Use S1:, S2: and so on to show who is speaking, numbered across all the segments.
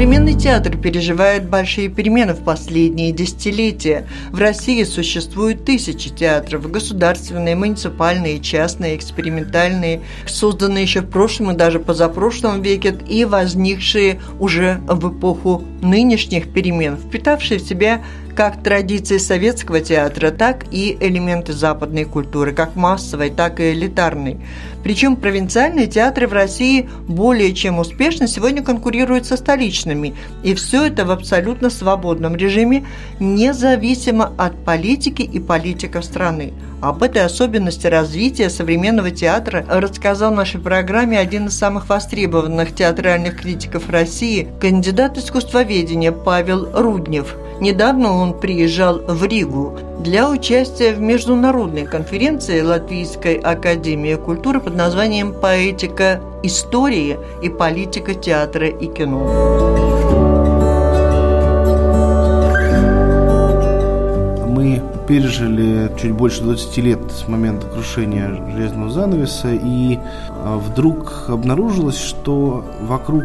S1: Современный театр переживает большие перемены в последние десятилетия. В России существует тысячи театров, государственные, муниципальные, частные, экспериментальные, созданные еще в прошлом и даже позапрошлом веке и возникшие уже в эпоху нынешних перемен, впитавшие в себя как традиции советского театра, так и элементы западной культуры, как массовой, так и элитарной. Причем провинциальные театры в России более чем успешно сегодня конкурируют со столичными. И все это в абсолютно свободном режиме, независимо от политики и политиков страны. Об этой особенности развития современного театра рассказал в нашей программе один из самых востребованных театральных критиков России, кандидат искусствоведения Павел Руднев. Недавно он приезжал в Ригу для участия в международной конференции Латвийской академии культуры под названием «Поэтика истории и политика театра и кино».
S2: Пережили чуть больше 20 лет с момента крушения железного занавеса, и а, вдруг обнаружилось, что вокруг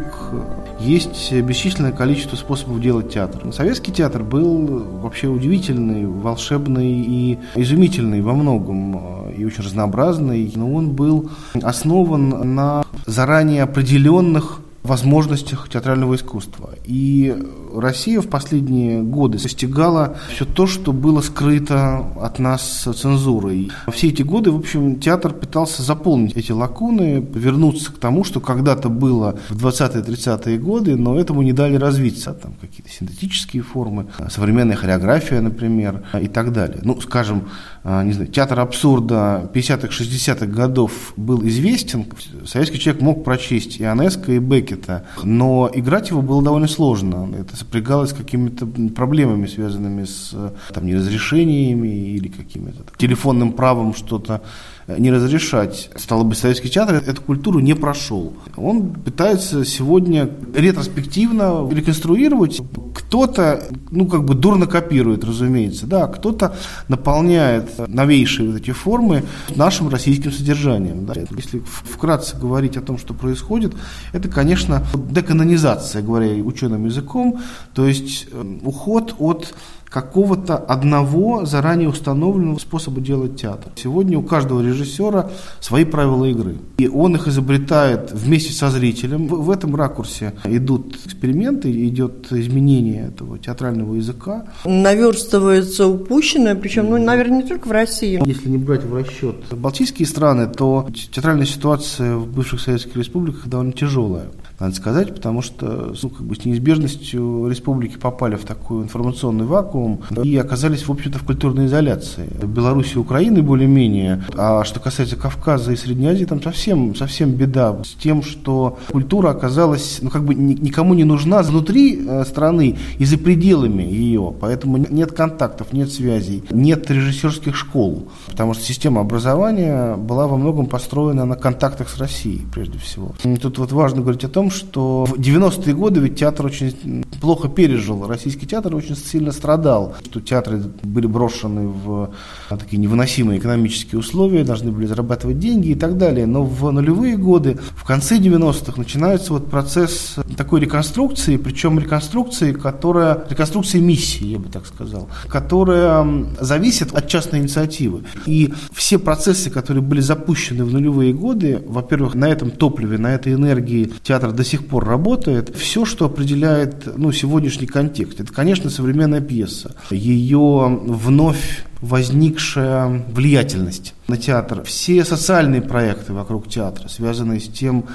S2: есть бесчисленное количество способов делать театр. Советский театр был вообще удивительный, волшебный и изумительный во многом, а, и очень разнообразный, но он был основан на заранее определенных возможностях театрального искусства. И Россия в последние годы достигала все то, что было скрыто от нас цензурой. Все эти годы, в общем, театр пытался заполнить эти лакуны, вернуться к тому, что когда-то было в 20-30-е годы, но этому не дали развиться. Там какие-то синтетические формы, современная хореография, например, и так далее. Ну, скажем, а, не знаю, театр абсурда 50-х, 60-х годов был известен, советский человек мог прочесть и Анеска, и Беккета, но играть его было довольно сложно. Это сопрягалось с какими-то проблемами, связанными с там, неразрешениями или каким-то телефонным правом что-то не разрешать. Стало быть, советский театр эту культуру не прошел. Он пытается сегодня ретроспективно реконструировать. Кто-то, ну, как бы дурно копирует, разумеется, да, кто-то наполняет новейшие вот эти формы нашим российским содержанием. Да. Если вкратце говорить о том, что происходит, это, конечно, деканонизация, говоря ученым языком, то есть э, уход от какого-то одного заранее установленного способа делать театр. Сегодня у каждого режиссера свои правила игры. И он их изобретает вместе со зрителем. В, этом ракурсе идут эксперименты, идет изменение этого театрального языка.
S1: Наверстывается упущенное, причем, ну, наверное, не только в России.
S2: Если не брать в расчет балтийские страны, то театральная ситуация в бывших советских республиках довольно тяжелая надо сказать, потому что ну, как бы с неизбежностью республики попали в такой информационный вакуум и оказались, в общем-то, в культурной изоляции. Беларусь и Украины более-менее, а что касается Кавказа и Средней Азии, там совсем, совсем беда с тем, что культура оказалась, ну, как бы никому не нужна внутри э, страны и за пределами ее, поэтому нет контактов, нет связей, нет режиссерских школ, потому что система образования была во многом построена на контактах с Россией, прежде всего. Тут вот важно говорить о том, том, что в 90-е годы ведь театр очень плохо пережил. Российский театр очень сильно страдал, что театры были брошены в такие невыносимые экономические условия, должны были зарабатывать деньги и так далее. Но в нулевые годы, в конце 90-х, начинается вот процесс такой реконструкции, причем реконструкции, которая, реконструкции миссии, я бы так сказал, которая зависит от частной инициативы. И все процессы, которые были запущены в нулевые годы, во-первых, на этом топливе, на этой энергии театр до сих пор работает. Все, что определяет ну, сегодняшний контекст, это, конечно, современная пьеса. Ее вновь возникшая влиятельность на театр. Все социальные проекты вокруг театра, связанные с тем,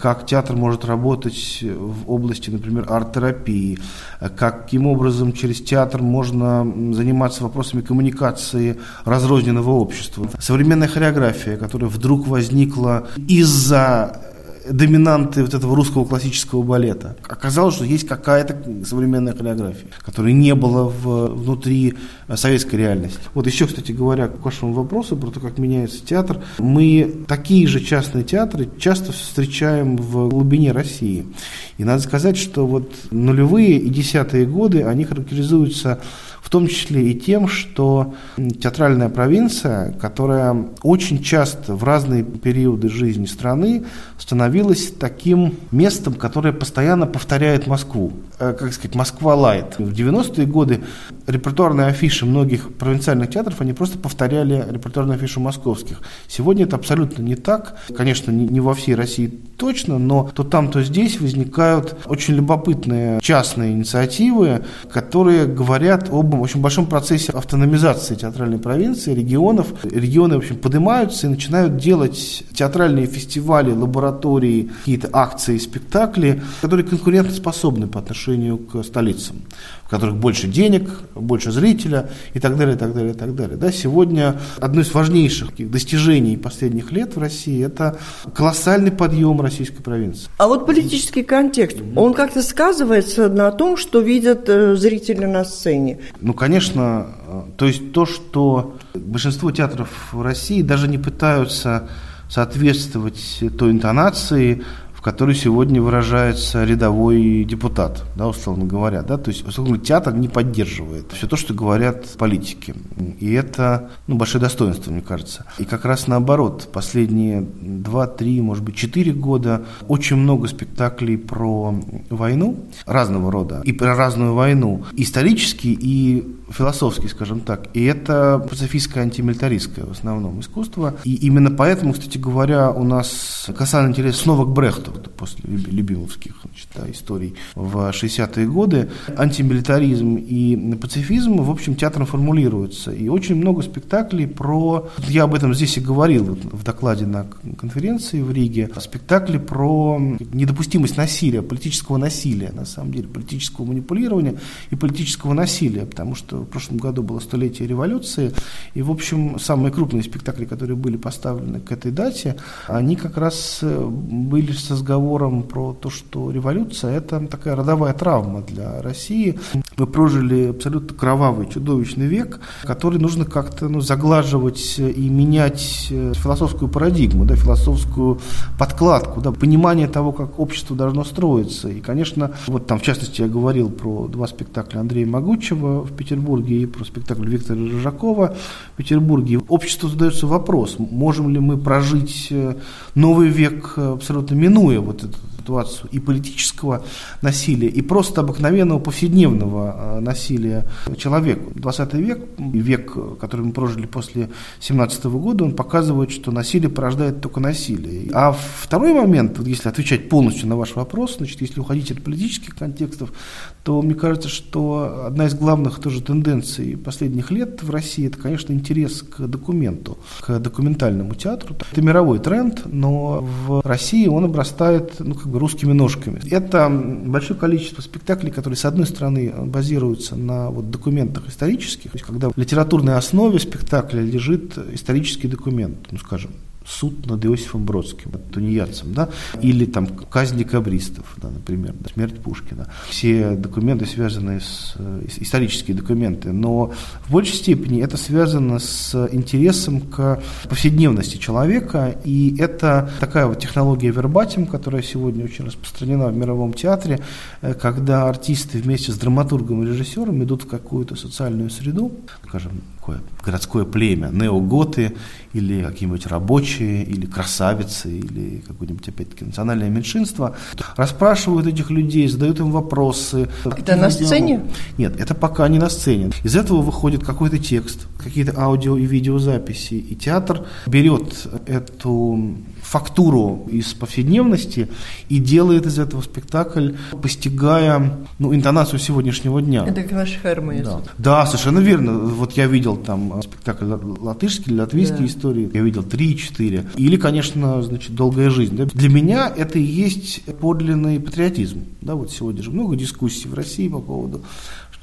S2: как театр может работать в области, например, арт-терапии, каким образом через театр можно заниматься вопросами коммуникации разрозненного общества. Современная хореография, которая вдруг возникла из-за доминанты вот этого русского классического балета. Оказалось, что есть какая-то современная хореография, которой не было в, внутри советской реальности. Вот еще, кстати говоря, к вашему вопросу про то, как меняется театр, мы такие же частные театры часто встречаем в глубине России. И надо сказать, что вот нулевые и десятые годы, они характеризуются в том числе и тем, что театральная провинция, которая очень часто в разные периоды жизни страны становилась таким местом, которое постоянно повторяет Москву. Э, как сказать, Москва лайт. В 90-е годы репертуарные афиши многих провинциальных театров, они просто повторяли репертуарные афиши московских. Сегодня это абсолютно не так. Конечно, не во всей России точно, но то там, то здесь возникают очень любопытные частные инициативы, которые говорят об очень большом процессе автономизации театральной провинции, регионов. Регионы, в общем, поднимаются и начинают делать театральные фестивали, лаборатории, какие-то акции, спектакли, которые конкурентоспособны по отношению к столицам в которых больше денег, больше зрителя и так далее, и так далее, и так далее. Да, сегодня одно из важнейших достижений последних лет в России – это колоссальный подъем российской провинции.
S1: А вот политический контекст, он как-то сказывается на том, что видят э, зрители на сцене?
S2: Ну, конечно, э, то есть то, что большинство театров в России даже не пытаются соответствовать той интонации, которой сегодня выражается рядовой депутат, да, условно говоря. Да? То есть, условно говоря, театр не поддерживает все то, что говорят политики. И это ну, большое достоинство, мне кажется. И как раз наоборот, последние 2-3, может быть, 4 года очень много спектаклей про войну разного рода и про разную войну, исторический и философский, скажем так. И это пацифистское антимилитаристское в основном искусство. И именно поэтому, кстати говоря, у нас касательно интерес снова к Брехту после любимовских значит, да, историй в 60-е годы. Антимилитаризм и пацифизм, в общем, театром формулируются. И очень много спектаклей про... Я об этом здесь и говорил в докладе на конференции в Риге. Спектакли про недопустимость насилия, политического насилия, на самом деле, политического манипулирования и политического насилия, потому что в прошлом году было столетие революции, и, в общем, самые крупные спектакли, которые были поставлены к этой дате, они как раз э, были с разговором про то, что революция – это такая родовая травма для России. Мы прожили абсолютно кровавый, чудовищный век, который нужно как-то ну, заглаживать и менять э, философскую парадигму, да, философскую подкладку, да, понимание того, как общество должно строиться. И, конечно, вот там, в частности, я говорил про два спектакля Андрея Могучего в Петербурге и про спектакль Виктора Рыжакова в Петербурге. Обществу задается вопрос, можем ли мы прожить э, новый век абсолютно минуя вот эту ситуацию и политического насилия, и просто обыкновенного повседневного э, насилия человеку. 20 век, век, который мы прожили после 17 года, он показывает, что насилие порождает только насилие. А второй момент, если отвечать полностью на ваш вопрос, значит, если уходить от политических контекстов, то мне кажется, что одна из главных тоже тенденций последних лет в России, это, конечно, интерес к документу, к документальному театру. Это мировой тренд, но в России он обрастает, ну, как бы русскими ножками. Это большое количество спектаклей, которые, с одной стороны, базируются на вот, документах исторических, то есть когда в литературной основе спектакля лежит исторический документ, ну, скажем, суд над Иосифом Бродским, тунеядцем, да, или там казнь декабристов, да, например, да, смерть Пушкина. Все документы, связанные с, с исторические документы, но в большей степени это связано с интересом к повседневности человека, и это такая вот технология вербатим, которая сегодня очень распространена в мировом театре, э, когда артисты вместе с драматургом и режиссером идут в какую-то социальную среду, скажем, такое городское племя, неоготы или какие-нибудь рабочие, или красавицы, или какое-нибудь, опять-таки, национальное меньшинство, расспрашивают этих людей, задают им вопросы.
S1: Это на сцене?
S2: Нет, это пока не на сцене. Из этого выходит какой-то текст, какие-то аудио и видеозаписи, и театр берет эту фактуру из повседневности и делает из этого спектакль, постигая ну, интонацию сегодняшнего дня.
S1: Это Клаш
S2: Да. да, совершенно верно. Вот я видел там спектакль латышский или латвийские да. истории, я видел три-четыре. Или, конечно, значит, «Долгая жизнь». Да? Для меня это и есть подлинный патриотизм. Да, вот сегодня же много дискуссий в России по поводу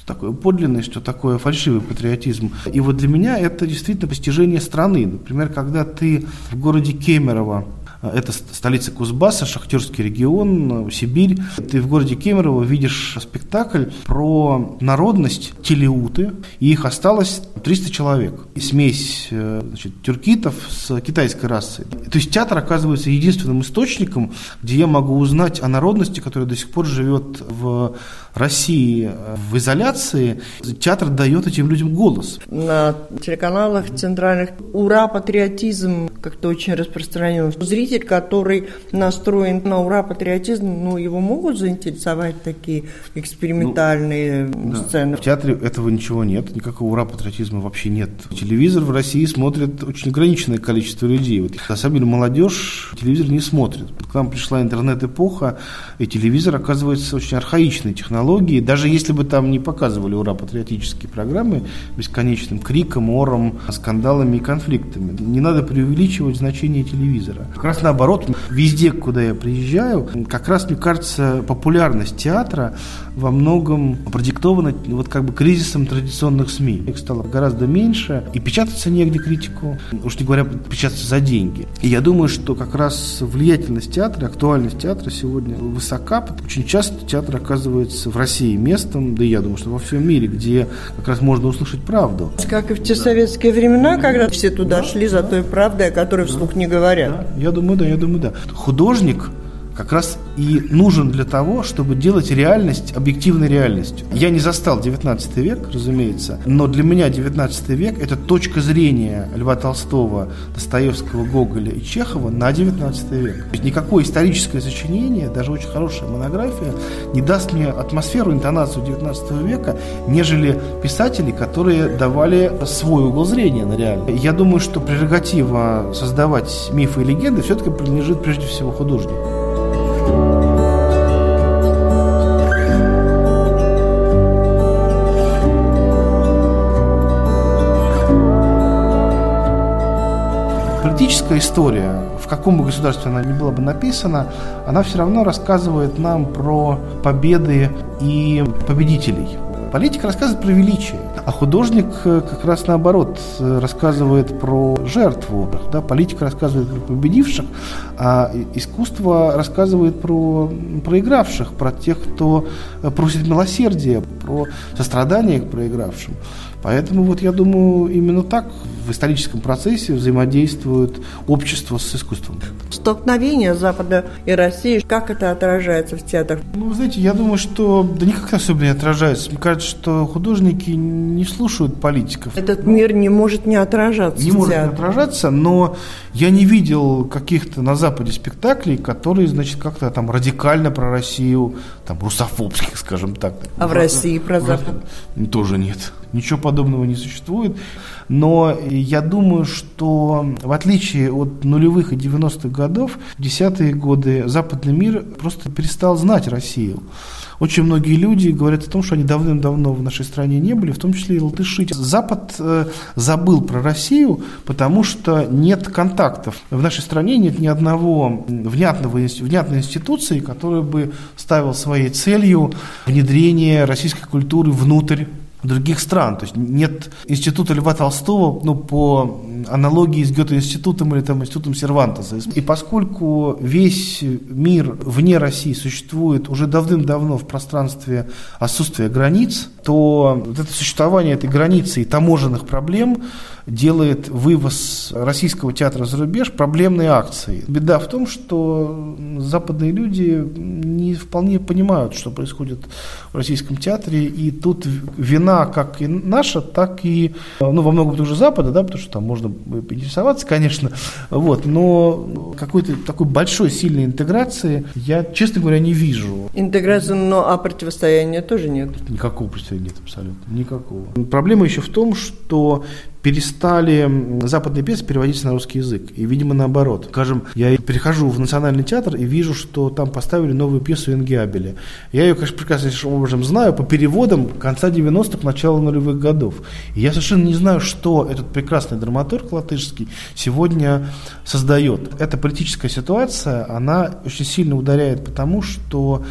S2: что такое подлинный, что такое фальшивый патриотизм. И вот для меня это действительно постижение страны. Например, когда ты в городе Кемерово Это столица Кузбасса, Шахтерский регион, Сибирь. Ты в городе Кемерово видишь спектакль про народность телеуты, и их осталось 300 человек. Смесь значит, тюркитов с китайской расой. То есть театр оказывается единственным источником, где я могу узнать о народности, которая до сих пор живет в России в изоляции. Театр дает этим людям голос.
S1: На телеканалах центральных ура, патриотизм как-то очень распространен. Зритель, который настроен на ура, патриотизм, ну, его могут заинтересовать такие экспериментальные ну, сцены.
S2: Да. В театре этого ничего нет, никакого ура, патриотизма вообще нет. Телевизор в России смотрит очень ограниченное количество людей. Вот, на самом деле молодежь телевизор не смотрит. К нам пришла интернет-эпоха, и телевизор оказывается очень архаичной технологией. Даже если бы там не показывали ура патриотические программы бесконечным криком, ором, скандалами и конфликтами. Не надо преувеличивать значение телевизора. Как раз наоборот, везде, куда я приезжаю, как раз, мне кажется, популярность театра во многом продиктована вот как бы кризисом традиционных СМИ. Их стало гораздо меньше, и печататься негде критику, уж не говоря, печататься за деньги. И я думаю, что как раз влиятельность театра, актуальность театра сегодня высока. Очень часто театр оказывается в России местом, да и я думаю, что во всем мире, где как раз можно услышать правду.
S1: Как и в те советские времена, когда все туда да, шли за той правдой, о которой вслух не говорят.
S2: Да, я думаю, да, я думаю, да. Художник как раз и нужен для того, чтобы делать реальность объективной реальностью. Я не застал 19 век, разумеется, но для меня 19 век – это точка зрения Льва Толстого, Достоевского, Гоголя и Чехова на 19 век. То есть никакое историческое сочинение, даже очень хорошая монография, не даст мне атмосферу, интонацию 19 века, нежели писатели, которые давали свой угол зрения на реальность. Я думаю, что прерогатива создавать мифы и легенды все-таки принадлежит прежде всего художнику. Политическая история, в каком бы государстве она ни была бы написана, она все равно рассказывает нам про победы и победителей. Политика рассказывает про величие, а художник э, как раз наоборот э, рассказывает про жертву. Да? Политика рассказывает про победивших, а искусство рассказывает про проигравших, про тех, кто э, просит милосердия, про сострадание к проигравшим. Поэтому вот я думаю, именно так в историческом процессе взаимодействует общество с искусством.
S1: Столкновение Запада и России, как это отражается в театрах?
S2: Ну, вы знаете, я думаю, что да никак особо не отражается. Мне кажется, что художники не слушают политиков.
S1: Этот мир не может не отражаться.
S2: Не может не отражаться, но я не видел каких-то на Западе спектаклей, которые, значит, как-то там радикально про Россию, там, русофобских, скажем так.
S1: А в России про Запад?
S2: Тоже нет. Ничего подобного не существует. Но я думаю, что в отличие от нулевых и 90-х годов, в десятые годы западный мир просто перестал знать Россию. Очень многие люди говорят о том, что они давным-давно в нашей стране не были, в том числе и латыши. Запад э, забыл про Россию, потому что нет контактов. В нашей стране нет ни одного внятного, внятной институции, которая бы ставила своей целью внедрение российской культуры внутрь других стран. То есть нет института Льва Толстого ну, по аналогии с Гёте-институтом или там, институтом Сервантеса. И поскольку весь мир вне России существует уже давным-давно в пространстве отсутствия границ, то вот это существование этой границы и таможенных проблем делает вывоз российского театра за рубеж проблемной акцией. Беда в том, что западные люди не вполне понимают, что происходит в российском театре, и тут вина как и наша, так и, ну, во многом тоже Запада, да, потому что там можно поинтересоваться, конечно, вот, но какой-то такой большой, сильной интеграции я, честно говоря, не вижу.
S1: Интеграция, но а противостояния тоже нет?
S2: Никакого противостояния нет абсолютно, никакого. Проблема еще в том, что перестали западные пьесы переводиться на русский язык. И, видимо, наоборот. Скажем, я перехожу в Национальный театр и вижу, что там поставили новую пьесу Ингиабеля. Я ее, конечно, прекраснейшим образом знаю по переводам конца 90-х, начала нулевых годов. И я совершенно не знаю, что этот прекрасный драматург латышский сегодня создает. Эта политическая ситуация, она очень сильно ударяет потому, что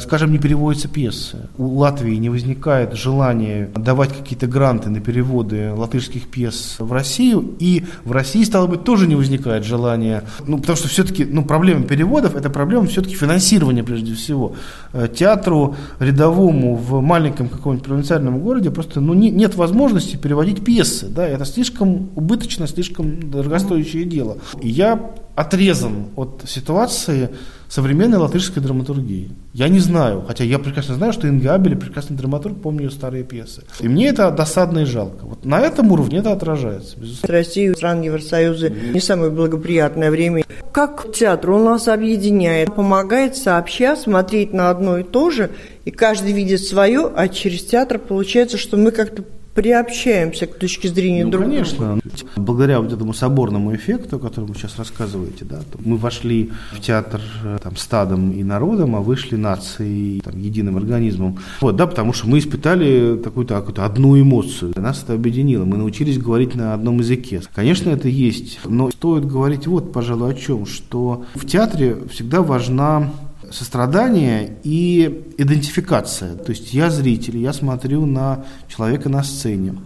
S2: скажем, не переводятся пьесы. У Латвии не возникает желания давать какие-то гранты на переводы латышских пьес в Россию, и в России, стало быть, тоже не возникает желания, ну, потому что все-таки, ну, проблема переводов – это проблема все-таки финансирования прежде всего. Э, театру рядовому в маленьком каком-нибудь провинциальном городе просто, ну, не, нет возможности переводить пьесы, да, это слишком убыточно, слишком дорогостоящее дело. И я отрезан от ситуации современной латышской драматургии. Я не знаю, хотя я прекрасно знаю, что Инга Абель прекрасный драматург, помню ее старые пьесы. И мне это досадно и жалко. Вот на этом уровне это отражается,
S1: безусловно. Россия, стран Евросоюза не самое благоприятное время. Как театр он нас объединяет, помогает сообща смотреть на одно и то же, и каждый видит свое, а через театр получается, что мы как-то приобщаемся к точке зрения
S2: ну,
S1: друг друга.
S2: Конечно. Благодаря вот этому соборному эффекту, о котором вы сейчас рассказываете, да, мы вошли в театр э, там, стадом и народом, а вышли нацией, там, единым организмом. Вот, да, потому что мы испытали такую-то какую одну эмоцию. Нас это объединило. Мы научились говорить на одном языке. Конечно, это есть. Но стоит говорить вот, пожалуй, о чем, что в театре всегда важна сострадание и идентификация. То есть я зритель, я смотрю на человека на сцене,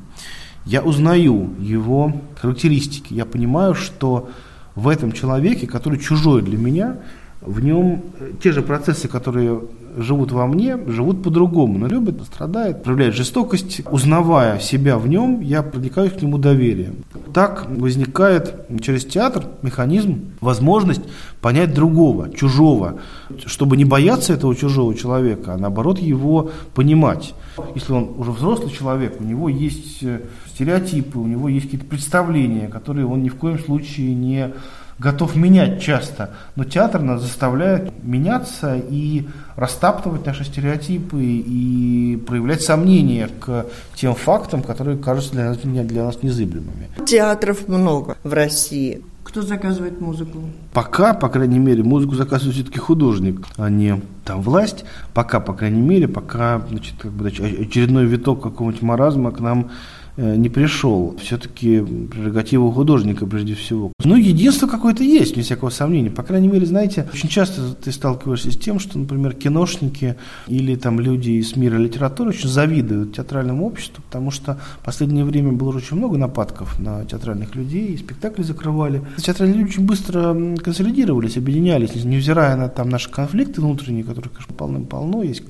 S2: я узнаю его характеристики, я понимаю, что в этом человеке, который чужой для меня, в нем те же процессы, которые живут во мне, живут по-другому, но любят, страдают, проявляют жестокость. Узнавая себя в нем, я проникаю к нему доверием. Так возникает через театр механизм, возможность понять другого, чужого, чтобы не бояться этого чужого человека, а наоборот его понимать. Если он уже взрослый человек, у него есть э, стереотипы, у него есть какие-то представления, которые он ни в коем случае не готов менять часто, но театр нас заставляет меняться и растаптывать наши стереотипы и проявлять сомнения к тем фактам, которые кажутся для нас, для нас незыблемыми.
S1: Театров много в России. Кто заказывает музыку?
S2: Пока, по крайней мере, музыку заказывает все-таки художник, а не там власть. Пока, по крайней мере, пока значит, как бы, очередной виток какого-нибудь маразма к нам не пришел. Все-таки прерогатива художника прежде всего. Ну, единство какое-то есть, вне всякого сомнения. По крайней мере, знаете, очень часто ты сталкиваешься с тем, что, например, киношники или там люди из мира литературы очень завидуют театральному обществу, потому что в последнее время было очень много нападков на театральных людей, спектакли закрывали. Театральные люди очень быстро консолидировались, объединялись, невзирая на там наши конфликты внутренние, которые, конечно, полным-полно, есть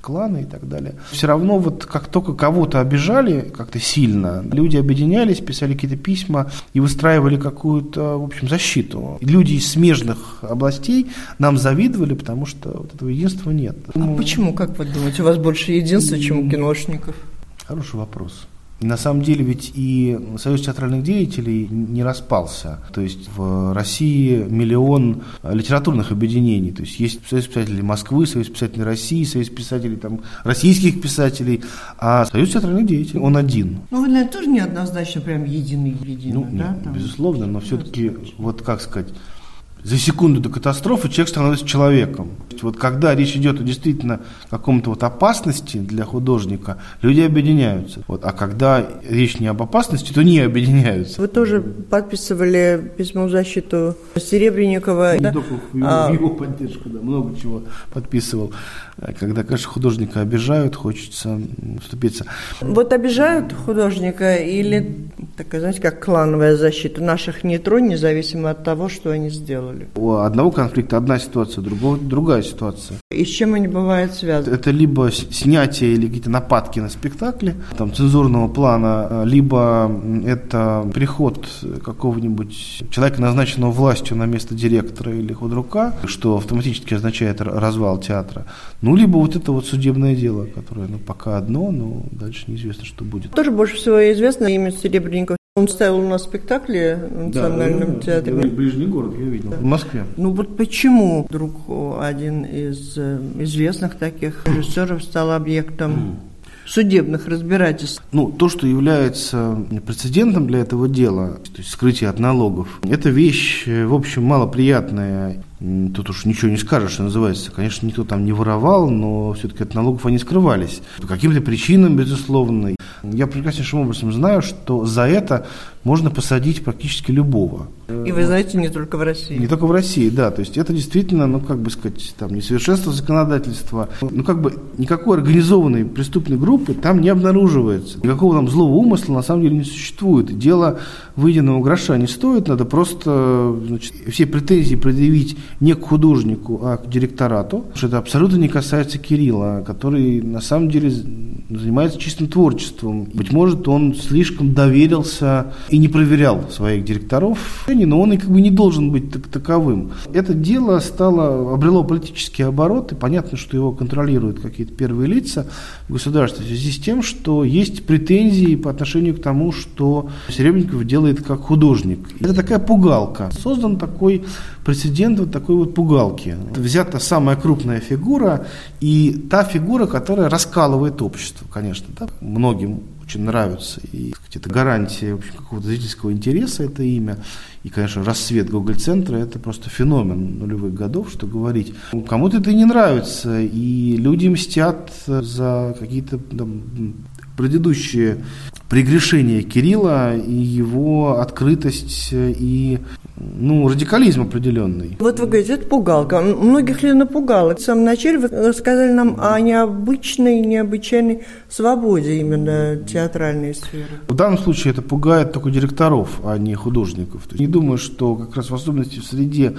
S2: кланы и так далее. Все равно вот как только кого-то обижали как-то сильно, люди объединялись, писали какие-то письма и выстраивали какую-то, в общем, защиту. Люди из смежных областей нам завидовали, потому что вот этого единства нет.
S1: А почему, как вы думаете, у вас больше единства, чем у киношников?
S2: Хороший вопрос. На самом деле ведь и Союз театральных деятелей не распался. То есть в России миллион литературных объединений. То есть есть Союз писателей Москвы, Союз писателей России, Союз писателей там, российских писателей, а Союз театральных деятелей, он один.
S1: Ну, вы, наверное, тоже неоднозначно прям единый, единый,
S2: ну,
S1: да?
S2: Нет, безусловно, но все-таки, вот как сказать, за секунду до катастрофы человек становится человеком. Вот когда речь идет о действительно каком-то вот опасности для художника, люди объединяются. Вот, а когда речь не об опасности, то не объединяются.
S1: Вы тоже подписывали письмо в защиту Серебренникова.
S2: Не да? только в его, а... его поддержку, да, много чего подписывал. Когда, конечно, художника обижают, хочется вступиться.
S1: Вот обижают художника или, такая, знаете, как клановая защита наших не тронь, независимо от того, что они сделали?
S2: У одного конфликта одна ситуация, другого другая ситуация.
S1: И с чем они бывают связаны?
S2: Это либо снятие или какие-то нападки на спектакли, там, цензурного плана, либо это приход какого-нибудь человека, назначенного властью на место директора или худрука, что автоматически означает развал театра. Ну, либо вот это вот судебное дело, которое ну, пока одно, но дальше неизвестно, что будет.
S1: Тоже больше всего известно имя Серебренников. Он ставил у нас спектакли в Национальном да, театре.
S2: Ближний город, я видел. Да. В Москве.
S1: Ну вот почему вдруг один из э, известных таких режиссеров стал объектом судебных разбирательств.
S2: Ну, то, что является прецедентом для этого дела, то есть скрытие от налогов, это вещь, э, в общем, малоприятная. Тут уж ничего не скажешь, что называется. Конечно, никто там не воровал, но все-таки от налогов они скрывались. По каким-то причинам, безусловно. Я прекраснейшим образом знаю, что за это можно посадить практически любого.
S1: И вы знаете, не только в России.
S2: Не только в России, да. То есть это действительно, ну, как бы сказать, там, несовершенство законодательства. Ну, как бы никакой организованной преступной группы там не обнаруживается. Никакого там злого умысла на самом деле не существует. Дело выеденного гроша не стоит, надо просто значит, все претензии предъявить не к художнику, а к директорату. Потому что это абсолютно не касается Кирилла, который на самом деле занимается чистым творчеством. Быть может, он слишком доверился и не проверял своих директоров но он и как бы не должен быть так таковым. Это дело стало, обрело политический оборот, и понятно, что его контролируют какие-то первые лица в государстве в связи с тем, что есть претензии по отношению к тому, что Серебренников делает как художник. Это такая пугалка. Создан такой прецедент вот такой вот пугалки. Взята самая крупная фигура и та фигура, которая раскалывает общество, конечно. Да? Многим очень нравится. И это гарантия какого-то зрительского интереса, это имя. И, конечно, рассвет Гоголь-центра – это просто феномен нулевых годов, что говорить. Кому-то это не нравится, и люди мстят за какие-то там, предыдущие прегрешения Кирилла и его открытость и ну, радикализм определенный.
S1: Вот вы говорите, это пугалка. Многих ли напугало? В самом начале вы сказали нам о необычной, необычайной свободе именно театральной сферы.
S2: В данном случае это пугает только директоров, а не художников. Не думаю, что как раз в особенности в среде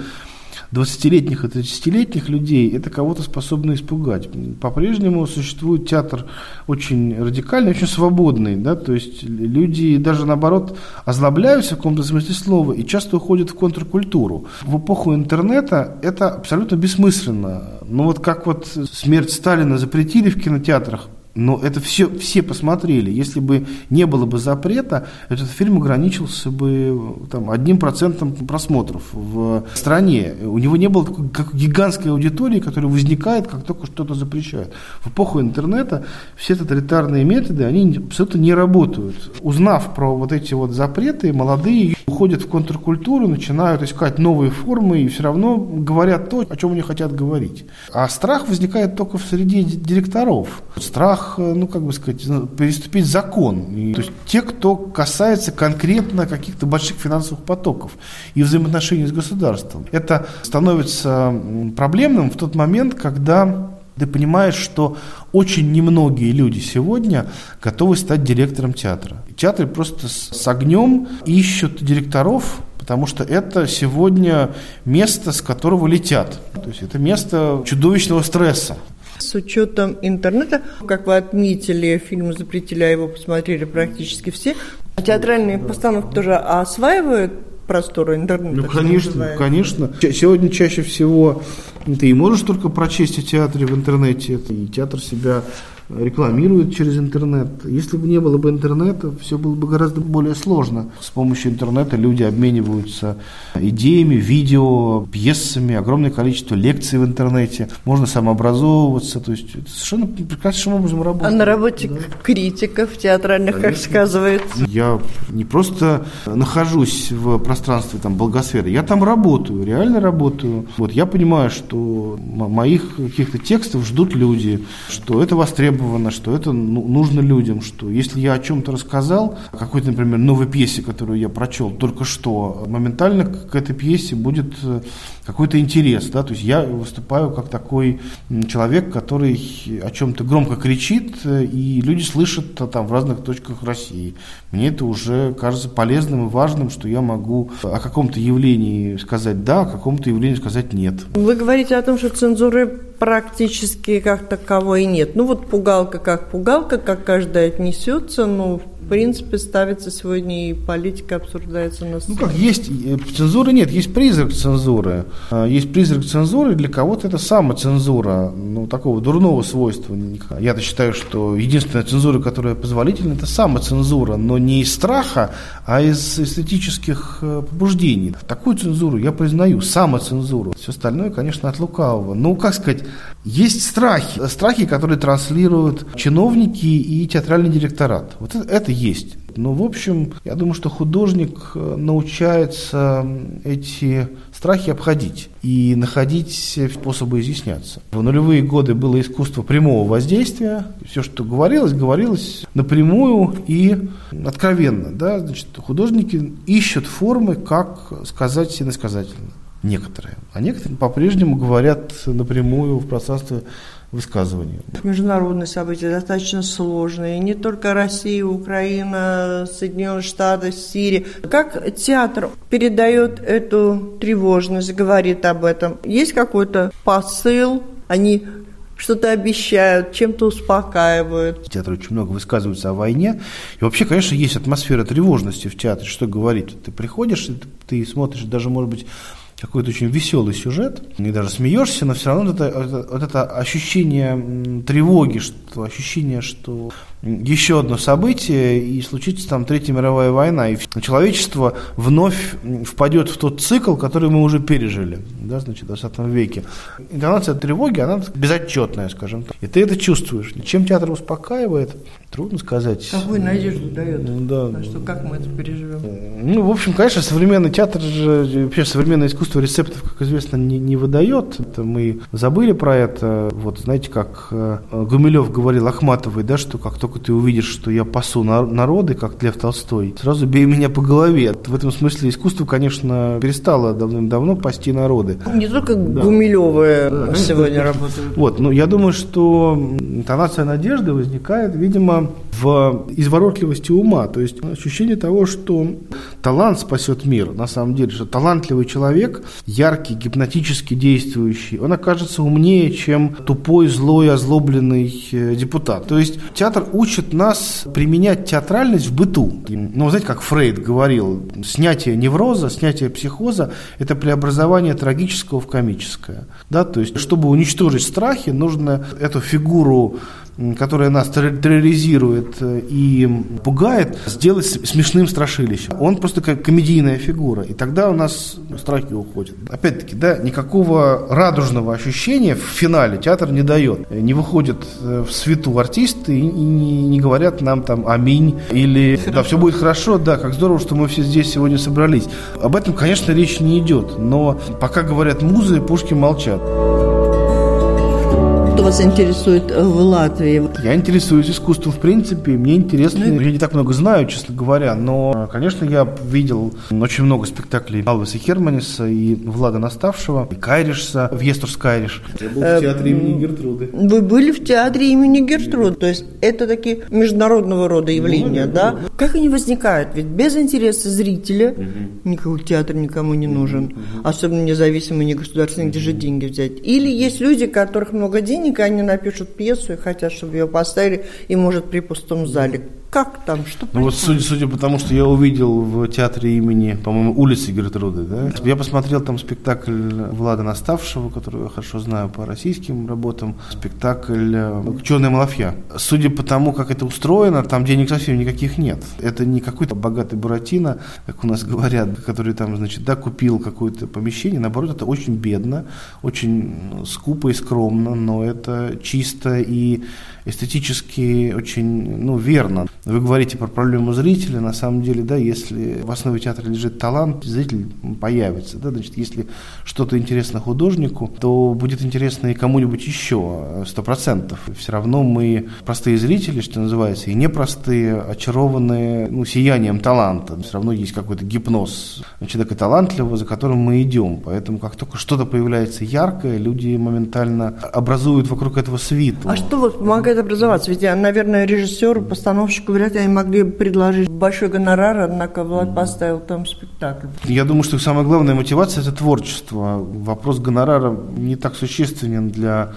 S2: 20-летних и 30-летних людей это кого-то способно испугать. По-прежнему существует театр очень радикальный, очень свободный, да, то есть люди даже наоборот озлобляются в каком-то смысле слова и часто уходят в контркультуру. В эпоху интернета это абсолютно бессмысленно. Ну вот как вот смерть Сталина запретили в кинотеатрах, но это все, все посмотрели. Если бы не было бы запрета, этот фильм ограничился бы там, одним процентом просмотров в стране. У него не было такой как гигантской аудитории, которая возникает, как только что-то запрещают. В эпоху интернета все тоталитарные методы, они абсолютно не работают. Узнав про вот эти вот запреты, молодые уходят в контркультуру, начинают искать новые формы и все равно говорят то, о чем они хотят говорить. А страх возникает только в среде директоров. Страх страх, э, ну, как бы сказать, переступить закон. И, то есть те, кто касается конкретно каких-то больших финансовых потоков и взаимоотношений с государством. Это становится проблемным в тот момент, когда ты понимаешь, что очень немногие люди сегодня готовы стать директором театра. Театры просто с огнем ищут директоров, потому что это сегодня место, с которого летят. То есть это место чудовищного стресса.
S1: С учетом интернета, как вы отметили, фильм запретили, а его посмотрели практически все. А театральные постановки тоже осваивают просторы интернета?
S2: Ну, конечно, конечно. Сегодня чаще всего ты и можешь только прочесть о театре в интернете, и театр себя рекламируют через интернет. Если бы не было бы интернета, все было бы гораздо более сложно. С помощью интернета люди обмениваются идеями, видео, пьесами, огромное количество лекций в интернете. Можно самообразовываться. То есть это совершенно прекрасным образом работает.
S1: А на работе да. критиков театральных, Конечно. как сказывается?
S2: Я не просто нахожусь в пространстве там, благосферы, я там работаю, реально работаю. Вот я понимаю, что моих каких-то текстов ждут люди, что это востребовано востребовано, что это ну, нужно людям, что если я о чем-то рассказал, какой-то, например, новой пьесе, которую я прочел только что, моментально к этой пьесе будет э, какой-то интерес, да, то есть я выступаю как такой человек, который о чем-то громко кричит, э, и люди слышат там в разных точках России. Мне это уже кажется полезным и важным, что я могу о каком-то явлении сказать да, о каком-то явлении сказать нет.
S1: Вы говорите о том, что цензуры практически как таковой нет. Ну вот пугалка как пугалка, как каждая отнесется, но в принципе ставится сегодня и политика обсуждается на
S2: Ну как, есть, э, цензуры нет, есть призрак цензуры. А, есть призрак цензуры, для кого-то это самоцензура, ну такого дурного свойства. Я-то считаю, что единственная цензура, которая позволительна, это самоцензура, но не из страха, а из эстетических э, побуждений. Такую цензуру я признаю, самоцензуру. Все остальное, конечно, от лукавого. Ну, как сказать, есть страхи, страхи, которые транслируют чиновники и театральный директорат. Вот это, это есть. Но, в общем, я думаю, что художник э, научается эти страхи обходить и находить способы изъясняться. В нулевые годы было искусство прямого воздействия. Все, что говорилось, говорилось напрямую и откровенно. Да? Значит, художники ищут формы, как сказать иносказательно. Некоторые. А некоторые по-прежнему говорят напрямую в пространстве высказывания.
S1: Международные события достаточно сложные. Не только Россия, Украина, Соединенные Штаты, Сирия. Как театр передает эту тревожность, говорит об этом? Есть какой-то посыл? Они что-то обещают, чем-то успокаивают.
S2: Театр очень много высказывается о войне. И вообще, конечно, есть атмосфера тревожности в театре. Что говорить? Ты приходишь, ты смотришь даже, может быть, какой-то очень веселый сюжет, и даже смеешься, но все равно вот это, вот это ощущение тревоги, что, ощущение, что еще одно событие, и случится там Третья мировая война, и человечество вновь впадет в тот цикл, который мы уже пережили, да, значит, в 20 веке. Интонация тревоги, она безотчетная, скажем так. И ты это чувствуешь. Чем театр успокаивает, трудно сказать.
S1: Какую надежду дает? Да. На что, как мы это переживем?
S2: Ну, в общем, конечно, современный театр, же, вообще современное искусство рецептов, как известно, не, не выдает. Это мы забыли про это. Вот, знаете, как э, Гумилев говорил Ахматовой, да, что как только только ты увидишь, что я пасу народы, как Лев Толстой, сразу бей меня по голове. В этом смысле искусство, конечно, перестало давным-давно пасти народы.
S1: Не только да. Гумилевы да. сегодня работают.
S2: Вот, но я думаю, что интонация надежды возникает, видимо, в изворотливости ума, то есть ощущение того, что талант спасет мир, на самом деле, что талантливый человек, яркий, гипнотически действующий, он окажется умнее, чем тупой, злой, озлобленный э, депутат. То есть театр учит нас применять театральность в быту. Ну, знаете, как Фрейд говорил, снятие невроза, снятие психоза – это преобразование трагического в комическое. Да? То есть, чтобы уничтожить страхи, нужно эту фигуру которая нас терроризирует э, и пугает, сделать смешным страшилищем. Он просто как комедийная фигура, и тогда у нас страхи уходят. Опять-таки, да, никакого радужного ощущения в финале театр не дает. Не выходят э, в свету артисты и не, говорят нам там «Аминь» или «Да, все будет хорошо», да, как здорово, что мы все здесь сегодня собрались. Об этом, конечно, речь не идет, но пока говорят музы, пушки молчат
S1: что вас интересует э, в Латвии?
S2: Я интересуюсь искусством в принципе. Мне интересно, ну, я не так много знаю, честно говоря, но, конечно, я видел очень много спектаклей Алвеса Херманиса и Влада Наставшего, и Кайришса, в Естурс Кайриш.
S1: Я был в э, театре имени Гертруды. Вы были в театре имени Гертруды, то есть это такие международного рода явления, ну, да? Как они возникают? Ведь без интереса зрителя угу. никакой театр никому не нужен, угу. особенно независимый, не государственный, где же деньги взять. Или есть люди, у которых много денег, денег, они напишут пьесу и хотят, чтобы ее поставили, и, может, при пустом зале. Как там? Что
S2: ну вот судя, судя по тому, что я увидел в театре имени, по-моему, улицы Гертруды, да, я посмотрел там спектакль Влада Наставшего, которого я хорошо знаю по российским работам, спектакль «Черная малафья». Судя по тому, как это устроено, там денег совсем никаких нет. Это не какой-то богатый Буратино, как у нас говорят, который там, значит, да, купил какое-то помещение, наоборот, это очень бедно, очень скупо и скромно, но это чисто и эстетически очень ну, верно. Вы говорите про проблему зрителя, на самом деле, да, если в основе театра лежит талант, зритель появится, да, значит, если что-то интересно художнику, то будет интересно и кому-нибудь еще, сто процентов. Все равно мы простые зрители, что называется, и непростые, очарованные, ну, сиянием таланта. Все равно есть какой-то гипноз человека талантливого, за которым мы идем. Поэтому как только что-то появляется яркое, люди моментально образуют вокруг этого свиту.
S1: А что вот помогает помогает образоваться. Ведь, наверное, режиссеру, постановщику вряд ли они могли предложить большой гонорар, однако Влад поставил там спектакль.
S2: Я думаю, что самая главная мотивация – это творчество. Вопрос гонорара не так существенен для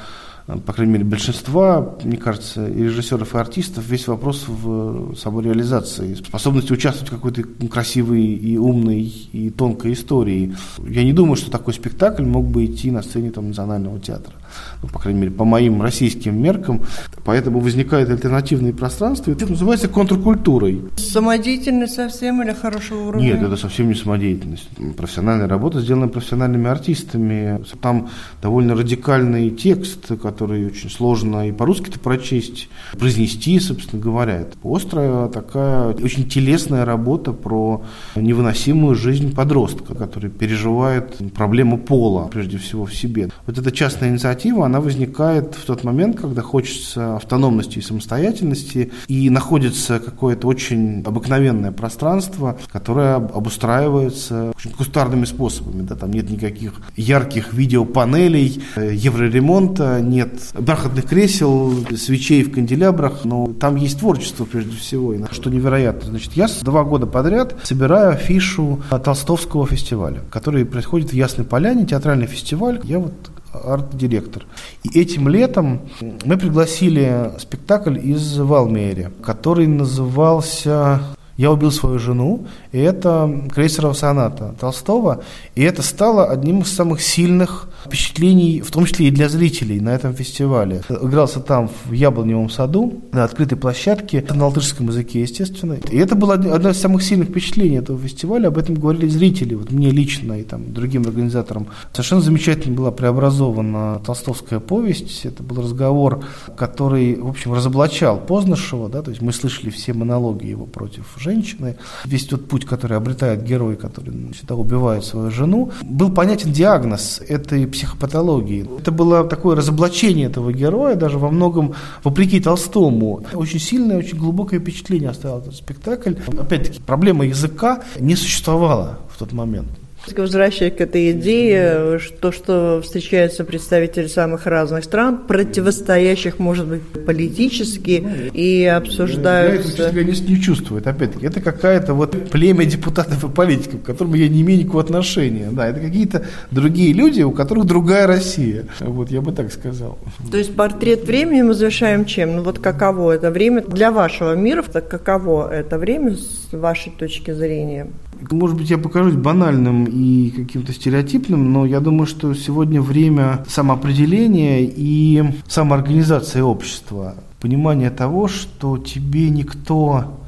S2: по крайней мере, большинства, мне кажется, и режиссеров, и артистов, весь вопрос в самореализации, способности участвовать в какой-то красивой и умной и тонкой истории. Я не думаю, что такой спектакль мог бы идти на сцене там, национального театра. Ну, по крайней мере, по моим российским меркам. Поэтому возникают альтернативные пространства. Это называется контркультурой.
S1: Самодеятельность совсем или хорошего уровня?
S2: Нет, это совсем не самодеятельность. Профессиональная работа сделана профессиональными артистами. Там довольно радикальный текст, который очень сложно и по-русски-то прочесть, произнести, собственно говоря. Это острая такая, очень телесная работа про невыносимую жизнь подростка, который переживает проблему пола, прежде всего, в себе. Вот эта частная инициатива, она возникает в тот момент, когда хочется автономности и самостоятельности, и находится какое-то очень обыкновенное пространство, которое обустраивается очень кустарными способами. Да, там нет никаких ярких видеопанелей, э, евроремонта, нет бархатных кресел, свечей в канделябрах, но там есть творчество прежде всего, что невероятно. Значит, я два года подряд собираю афишу Толстовского фестиваля, который происходит в Ясной Поляне, театральный фестиваль. Я вот арт-директор. И этим летом мы пригласили спектакль из Валмери, который назывался «Я убил свою жену», и это крейсерова соната Толстого, и это стало одним из самых сильных впечатлений, в том числе и для зрителей на этом фестивале. Игрался там в Яблоневом саду, на открытой площадке, на латышском языке, естественно. И это было одно из самых сильных впечатлений этого фестиваля, об этом говорили зрители, вот мне лично и там другим организаторам. Совершенно замечательно была преобразована толстовская повесть, это был разговор, который, в общем, разоблачал Познышева, да, то есть мы слышали все монологи его против женщины, весь тот путь, который обретает герой, который всегда убивает свою жену, был понятен диагноз этой психопатологии. Это было такое разоблачение этого героя, даже во многом вопреки Толстому. Очень сильное, очень глубокое впечатление оставил этот спектакль. Опять-таки, проблема языка не существовала в тот момент.
S1: Возвращаясь к этой идее, то, что встречаются представители самых разных стран, противостоящих, может быть, политически, и обсуждаются...
S2: Я это, не, не чувствует, опять-таки. Это какая-то вот племя депутатов и политиков, к которым я не имею никакого отношения. Да, это какие-то другие люди, у которых другая Россия. Вот я бы так сказал.
S1: То есть портрет времени мы завершаем чем? Ну вот каково это время для вашего мира, каково это время с вашей точки зрения?
S2: Может быть, я покажусь банальным и каким-то стереотипным, но я думаю, что сегодня время самоопределения и самоорганизации общества. Понимание того, что тебе никто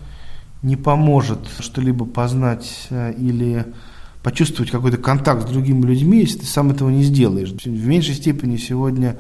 S2: не поможет что-либо познать э, или почувствовать какой-то контакт с другими людьми, если ты сам этого не сделаешь. В меньшей степени сегодня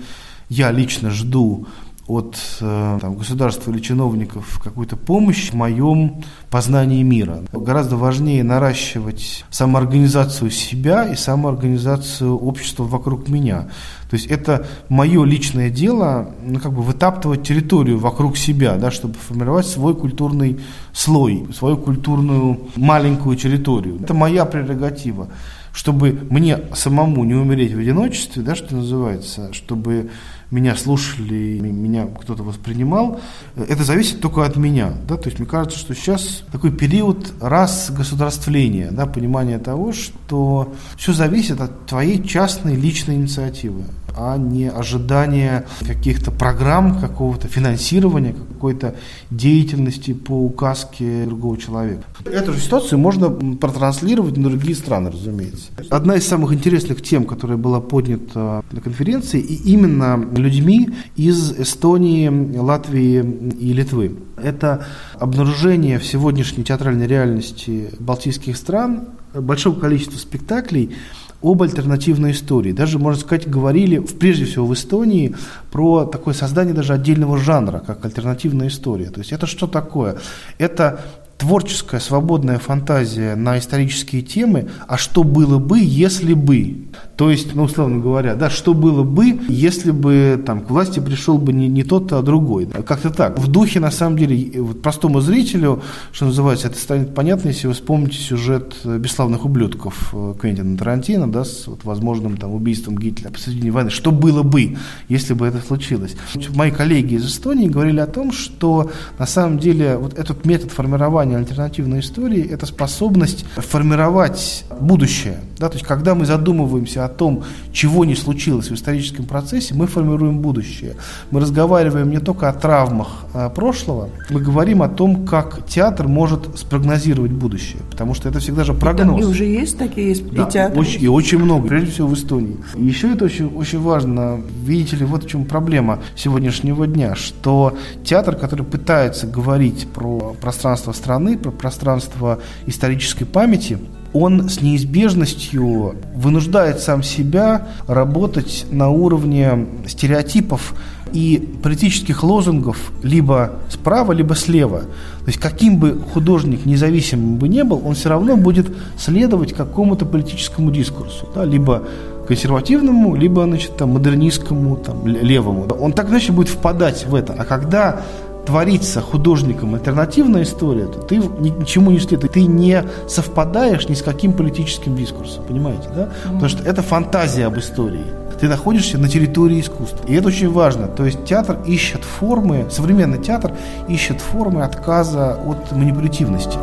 S2: я лично жду от э, там, государства или чиновников какую-то помощь в моем познании мира. Гораздо важнее наращивать самоорганизацию себя и самоорганизацию общества вокруг меня. То есть это мое личное дело, ну, как бы вытаптывать территорию вокруг себя, да, чтобы формировать свой культурный слой, свою культурную маленькую территорию. Это моя прерогатива чтобы мне самому не умереть в одиночестве, да, что называется, чтобы меня слушали, меня кто-то воспринимал, это зависит только от меня. Да? То есть мне кажется, что сейчас такой период раз государствления, да, понимания того, что все зависит от твоей частной личной инициативы а не ожидание каких-то программ, какого-то финансирования, какой-то деятельности по указке другого человека. Эту же ситуацию можно протранслировать на другие страны, разумеется. Одна из самых интересных тем, которая была поднята на конференции, и именно людьми из Эстонии, Латвии и Литвы. Это обнаружение в сегодняшней театральной реальности балтийских стран большого количества спектаклей, об альтернативной истории. Даже, можно сказать, говорили, прежде всего в Эстонии, про такое создание даже отдельного жанра, как альтернативная история. То есть это что такое? Это творческая свободная фантазия на исторические темы, а что было бы, если бы. То есть, ну, условно говоря, да, что было бы, если бы там к власти пришел бы не, не тот, а другой. Как-то так. В духе, на самом деле, вот простому зрителю, что называется, это станет понятно, если вы вспомните сюжет «Бесславных ублюдков» Квентина Тарантино, да, с вот, возможным там убийством Гитлера посредине войны. Что было бы, если бы это случилось? Мои коллеги из Эстонии говорили о том, что на самом деле вот этот метод формирования формирование альтернативной истории – это способность формировать будущее. Да? То есть, когда мы задумываемся о том, чего не случилось в историческом процессе, мы формируем будущее. Мы разговариваем не только о травмах а, прошлого, мы говорим о том, как театр может спрогнозировать будущее. Потому что это всегда же прогноз.
S3: И, там, и уже есть такие есть да, и театры.
S2: Очень, и очень много, прежде всего в Эстонии. И еще это очень, очень важно. Видите ли, вот в чем проблема сегодняшнего дня, что театр, который пытается говорить про пространство страны, про пространство исторической памяти, он с неизбежностью вынуждает сам себя работать на уровне стереотипов и политических лозунгов либо справа, либо слева. То есть каким бы художник независимым бы не был, он все равно будет следовать какому-то политическому дискурсу, да, либо консервативному, либо значит, там, модернистскому, там, левому. Он так иначе будет впадать в это. А когда творится художником альтернативная история, то ты ничему не следует, ты не совпадаешь ни с каким политическим дискурсом, понимаете, да? Потому что это фантазия об истории. Ты находишься на территории искусства. И это очень важно. То есть театр ищет формы, современный театр ищет формы отказа от манипулятивности.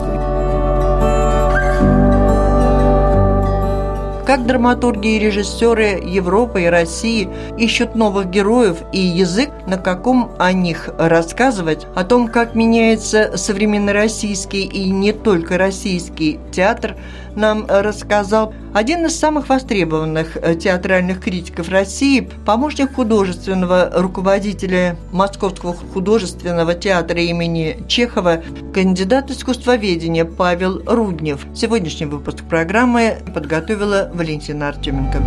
S1: Как драматурги и режиссеры Европы и России ищут новых героев и язык, на каком о них рассказывать, о том, как меняется современный российский и не только российский театр – нам рассказал один из самых востребованных э, театральных критиков России, помощник художественного руководителя Московского художественного театра имени Чехова, кандидат искусствоведения Павел Руднев. Сегодняшний выпуск программы подготовила Валентина Артеменко.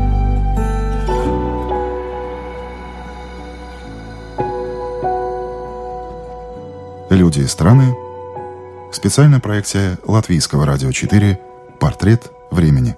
S4: Люди и страны. Специальная проекция Латвийского радио 4 Портрет времени.